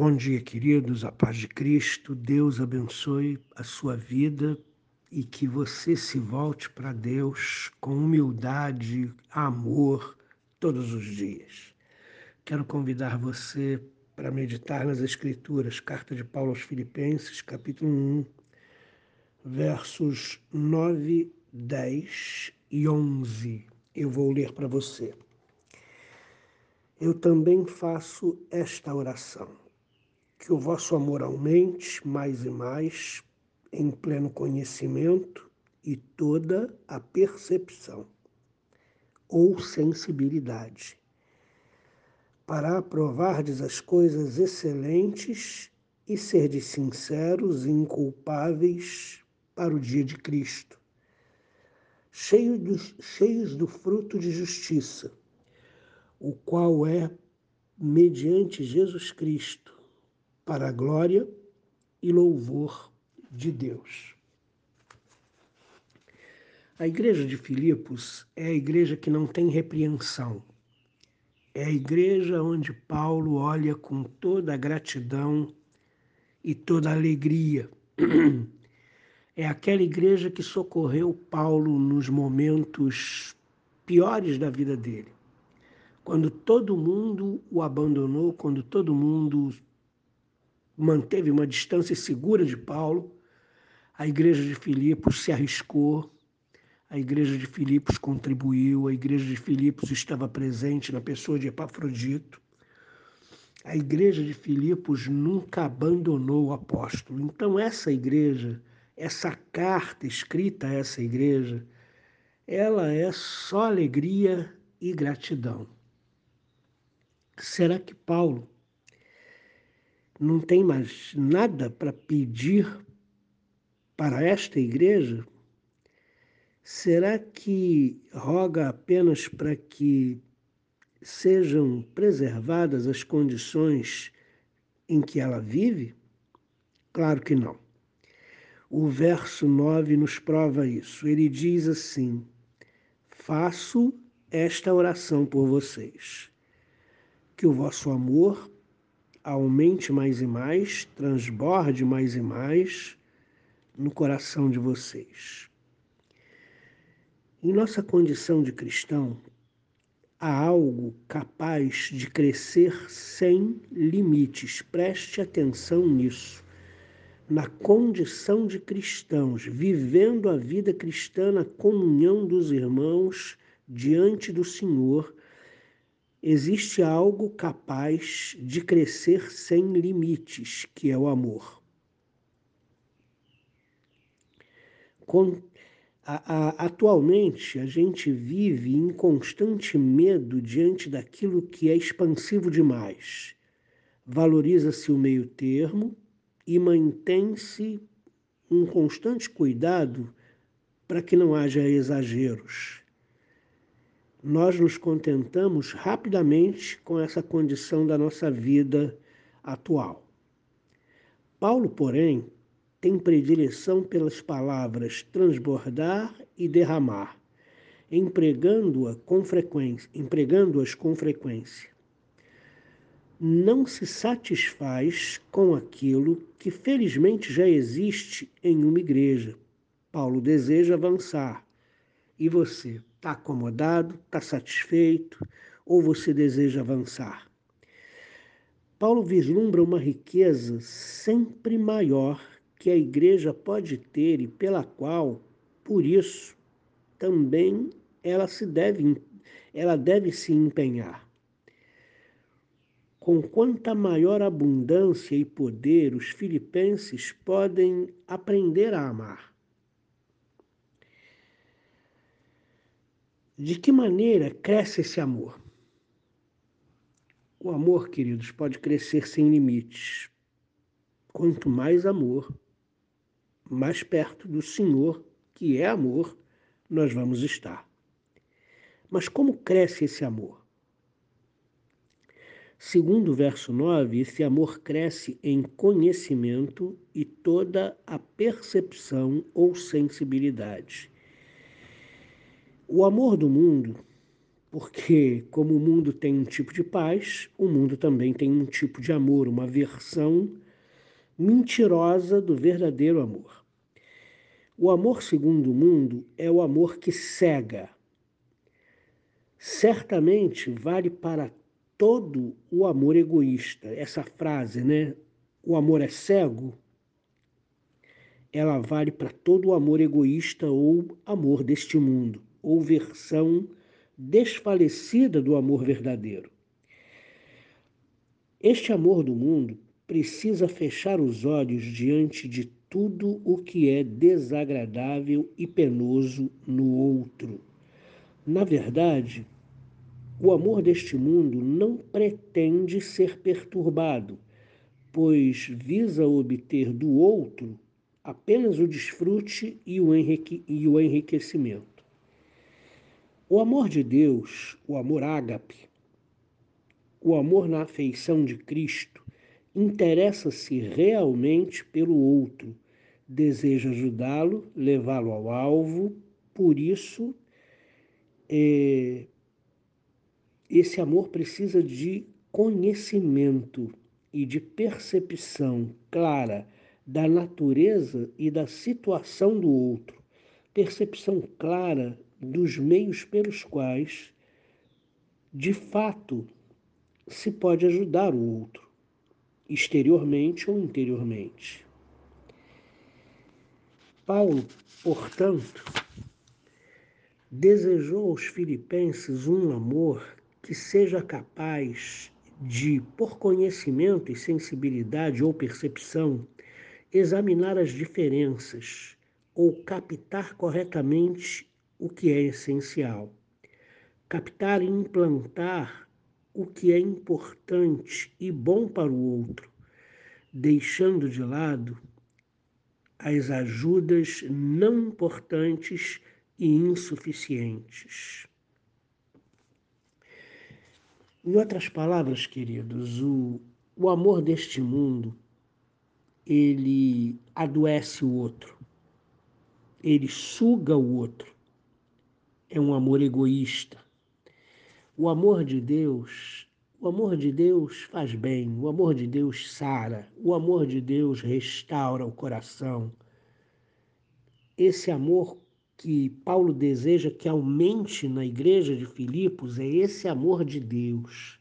Bom dia, queridos, a paz de Cristo, Deus abençoe a sua vida e que você se volte para Deus com humildade, amor, todos os dias. Quero convidar você para meditar nas Escrituras, carta de Paulo aos Filipenses, capítulo 1, versos 9, 10 e 11. Eu vou ler para você. Eu também faço esta oração que o vosso amor aumente mais e mais em pleno conhecimento e toda a percepção ou sensibilidade, para aprovardes as coisas excelentes e serdes sinceros e inculpáveis para o dia de Cristo, cheios, cheios do fruto de justiça, o qual é, mediante Jesus Cristo, para a glória e louvor de Deus. A igreja de Filipos é a igreja que não tem repreensão. É a igreja onde Paulo olha com toda a gratidão e toda a alegria. É aquela igreja que socorreu Paulo nos momentos piores da vida dele. Quando todo mundo o abandonou, quando todo mundo manteve uma distância segura de Paulo. A igreja de Filipos se arriscou, a igreja de Filipos contribuiu, a igreja de Filipos estava presente na pessoa de Epafrodito. A igreja de Filipos nunca abandonou o apóstolo. Então, essa igreja, essa carta escrita a essa igreja, ela é só alegria e gratidão. Será que Paulo não tem mais nada para pedir para esta igreja? Será que roga apenas para que sejam preservadas as condições em que ela vive? Claro que não. O verso 9 nos prova isso. Ele diz assim: Faço esta oração por vocês, que o vosso amor aumente mais e mais, transborde mais e mais no coração de vocês. Em nossa condição de cristão, há algo capaz de crescer sem limites. Preste atenção nisso. Na condição de cristãos, vivendo a vida cristã na comunhão dos irmãos diante do Senhor, existe algo capaz de crescer sem limites, que é o amor. Com, a, a, atualmente, a gente vive em constante medo diante daquilo que é expansivo demais. Valoriza-se o meio termo e mantém-se um constante cuidado para que não haja exageros nós nos contentamos rapidamente com essa condição da nossa vida atual. Paulo, porém, tem predileção pelas palavras transbordar e derramar, empregando-as com frequência, empregando-as com frequência. Não se satisfaz com aquilo que felizmente já existe em uma igreja. Paulo deseja avançar. E você? Está acomodado? Está satisfeito? Ou você deseja avançar? Paulo vislumbra uma riqueza sempre maior que a igreja pode ter e pela qual, por isso, também ela se deve, ela deve se empenhar. Com quanta maior abundância e poder os filipenses podem aprender a amar. De que maneira cresce esse amor? O amor, queridos, pode crescer sem limites. Quanto mais amor, mais perto do Senhor, que é amor, nós vamos estar. Mas como cresce esse amor? Segundo o verso 9, esse amor cresce em conhecimento e toda a percepção ou sensibilidade. O amor do mundo Porque, como o mundo tem um tipo de paz, o mundo também tem um tipo de amor, uma versão mentirosa do verdadeiro amor. O amor segundo o mundo é o amor que cega. Certamente vale para todo o amor egoísta. Essa frase, né? O amor é cego, ela vale para todo o amor egoísta ou amor deste mundo, ou versão desfalecida do amor verdadeiro. Este amor do mundo precisa fechar os olhos diante de tudo o que é desagradável e penoso no outro. Na verdade, o amor deste mundo não pretende ser perturbado, pois visa obter do outro apenas o desfrute e o, enriquecimento. O amor de Deus, o amor ágape, o amor na afeição de Cristo, interessa-se realmente pelo outro, deseja ajudá-lo, levá-lo ao alvo, por isso é, esse amor precisa de conhecimento e de percepção clara da natureza e da situação do outro, percepção clara dos meios pelos quais, de fato, se pode ajudar o outro, exteriormente ou interiormente. Paulo, portanto, desejou aos filipenses um amor que seja capaz de, por conhecimento e sensibilidade ou percepção, examinar as diferenças ou captar corretamente o que é essencial, captar e implantar o que é importante e bom para o outro, deixando de lado as ajudas não importantes e insuficientes. Em outras palavras, queridos, o, o amor deste mundo ele adoece o outro, ele suga o outro, é um amor egoísta. O amor de Deus, o amor de Deus faz bem, o amor de Deus sara, o amor de Deus restaura o coração. Esse amor que Paulo deseja que aumente na igreja de Filipos é esse amor de Deus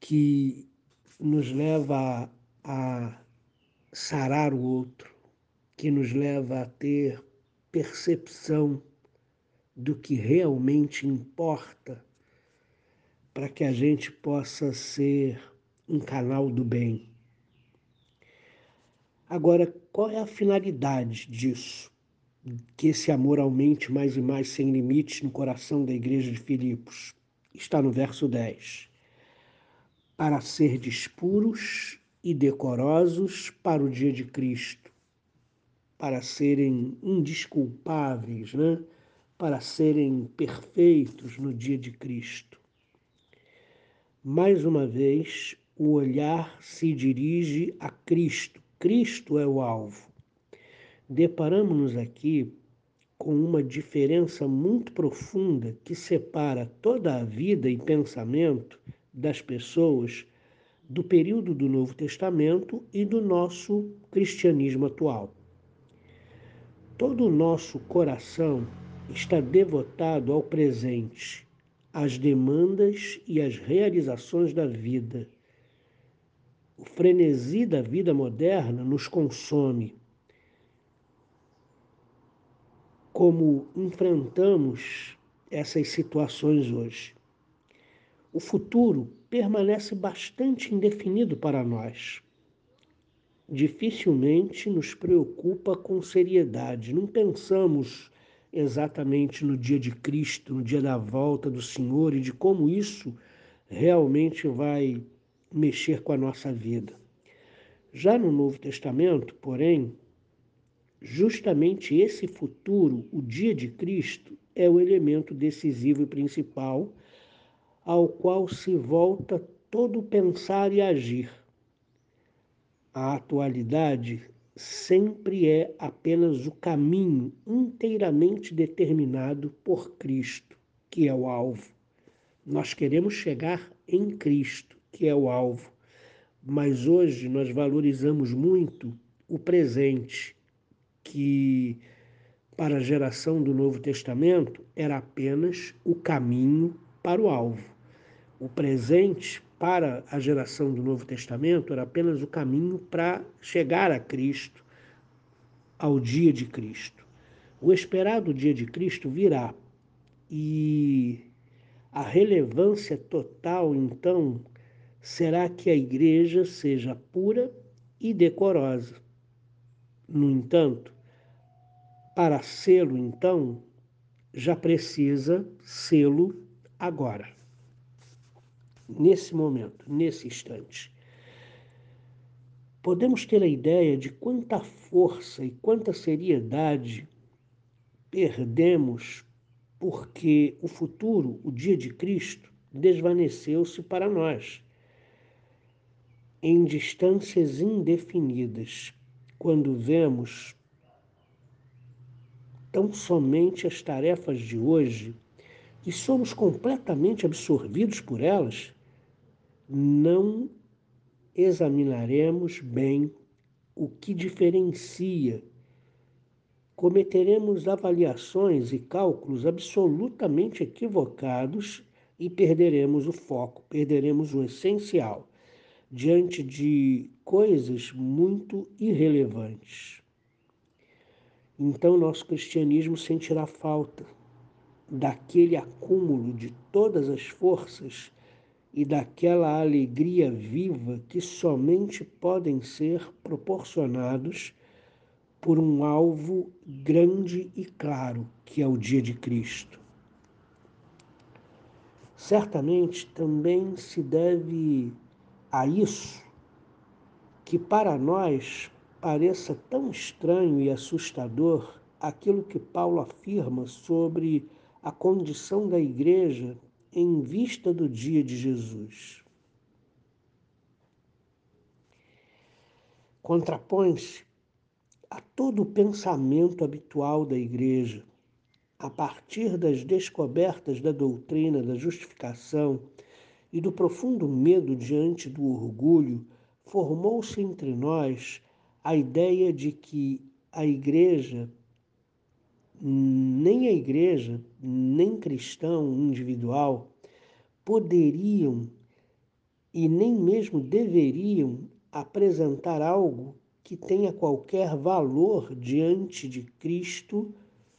que nos leva a sarar o outro, que nos leva a ter percepção do que realmente importa para que a gente possa ser um canal do bem. Agora, qual é a finalidade disso? Que esse amor aumente mais e mais sem limites no coração da igreja de Filipos. Está no verso 10. Para ser puros e decorosos para o dia de Cristo, para serem indisculpáveis, né? Para serem perfeitos no dia de Cristo. Mais uma vez, o olhar se dirige a Cristo. Cristo é o alvo. Deparamos-nos aqui com uma diferença muito profunda que separa toda a vida e pensamento das pessoas do período do Novo Testamento e do nosso cristianismo atual. Todo o nosso coração está devotado ao presente, às demandas e às realizações da vida. O frenesi da vida moderna nos consome. Como enfrentamos essas situações hoje? O futuro permanece bastante indefinido para nós dificilmente nos preocupa com seriedade. Não pensamos exatamente no dia de Cristo, no dia da volta do Senhor e de como isso realmente vai mexer com a nossa vida. Já no Novo Testamento, porém, justamente esse futuro, o dia de Cristo, é o elemento decisivo e principal ao qual se volta todo pensar e agir a atualidade sempre é apenas o caminho inteiramente determinado por Cristo. que é o alvo. Nós queremos chegar em Cristo, que é o alvo. Mas hoje nós valorizamos muito o presente, que para a geração do Novo Testamento era apenas o caminho para o alvo. O presente para a geração do Novo Testamento era apenas o caminho para chegar a Cristo, ao dia de Cristo. O esperado dia de Cristo virá e a relevância total, então, será que a igreja seja pura e decorosa. No entanto, para sê-lo, então, já precisa sê-lo agora nesse momento, nesse instante. Podemos ter a ideia de quanta força e quanta seriedade perdemos porque o futuro, o dia de Cristo, desvaneceu-se para nós em distâncias indefinidas, quando vemos tão somente as tarefas de hoje e somos completamente absorvidos por elas, não examinaremos bem o que diferencia. Cometeremos avaliações e cálculos absolutamente equivocados e perderemos o foco, perderemos o essencial diante de coisas muito irrelevantes. Então, nosso cristianismo sentirá falta daquele acúmulo de todas as forças e daquela alegria viva que somente podem ser proporcionados por um alvo grande e claro, que é o dia de Cristo. Certamente também se deve a isso que para nós pareça tão estranho e assustador aquilo que Paulo afirma sobre a condição da igreja em vista do dia de Jesus. Contrapõe-se a todo o pensamento habitual da igreja, a partir das descobertas da doutrina da justificação e do profundo medo diante do orgulho, formou-se entre nós a ideia de que a igreja nem a igreja, nem cristão individual poderiam e nem mesmo deveriam apresentar algo que tenha qualquer valor diante de Cristo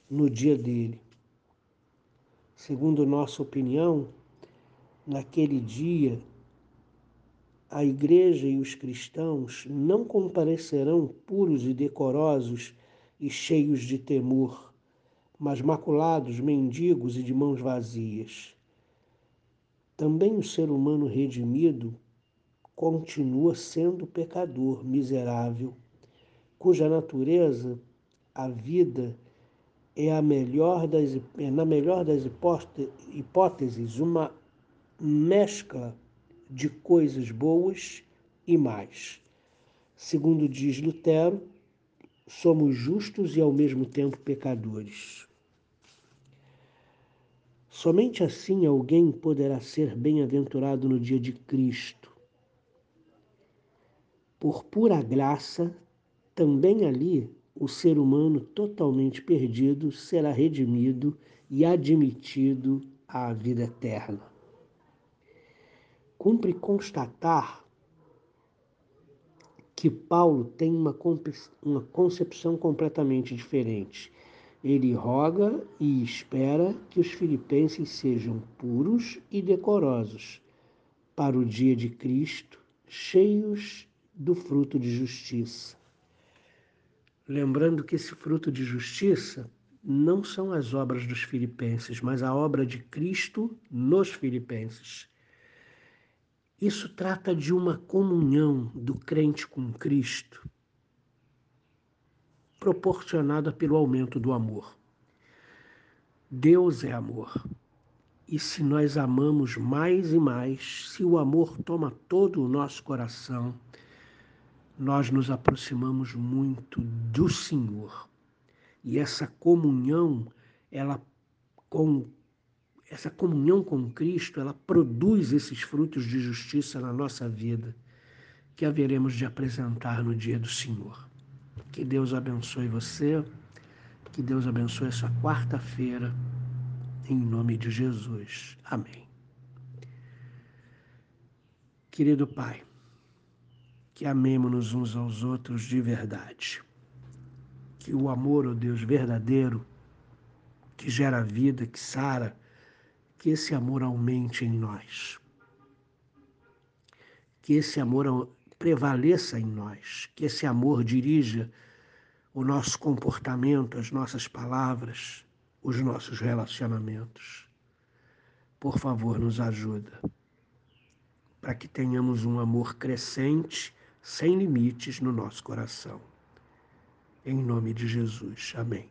no dia dele. Segundo nossa opinião, naquele dia, a igreja e os cristãos não comparecerão puros e decorosos e cheios de temor mas maculados, mendigos e de mãos vazias. Também o ser humano redimido continua sendo pecador, miserável, cuja natureza, a vida, é a melhor das, é, na melhor das hipóteses, uma mescla de coisas boas e mais. Segundo diz Lutero, somos justos e ao mesmo tempo pecadores. Somente assim alguém poderá ser bem-aventurado no dia de Cristo. Por pura graça, também ali o ser humano totalmente perdido será redimido e admitido à vida eterna. Cumpre constatar que Paulo tem uma, concepção completamente diferente ele roga e espera que os filipenses sejam puros e decorosos para o dia de Cristo, cheios do fruto de justiça. Lembrando que esse fruto de justiça não são as obras dos filipenses, mas a obra de Cristo nos filipenses. Isso trata de uma comunhão do crente com Cristo proporcionada pelo aumento do amor. Deus é amor. E se nós amamos mais e mais, se o amor toma todo o nosso coração, nós nos aproximamos muito do Senhor. E essa comunhão, ela, com, essa comunhão com Cristo, ela produz esses frutos de justiça na nossa vida, que haveremos de apresentar no dia do Senhor. Que Deus abençoe você, que Deus abençoe essa quarta-feira, em nome de Jesus. Amém. Querido Pai, que amemos-nos uns aos outros de verdade. Que o amor, ó oh Deus, verdadeiro, que gera vida, que sara, que esse amor aumente em nós. Que esse amor prevaleça em nós, que esse amor dirija o nosso comportamento, as nossas palavras, os nossos relacionamentos. Por favor, nos ajuda para que tenhamos um amor crescente, sem limites no nosso coração. Em nome de Jesus. Amém.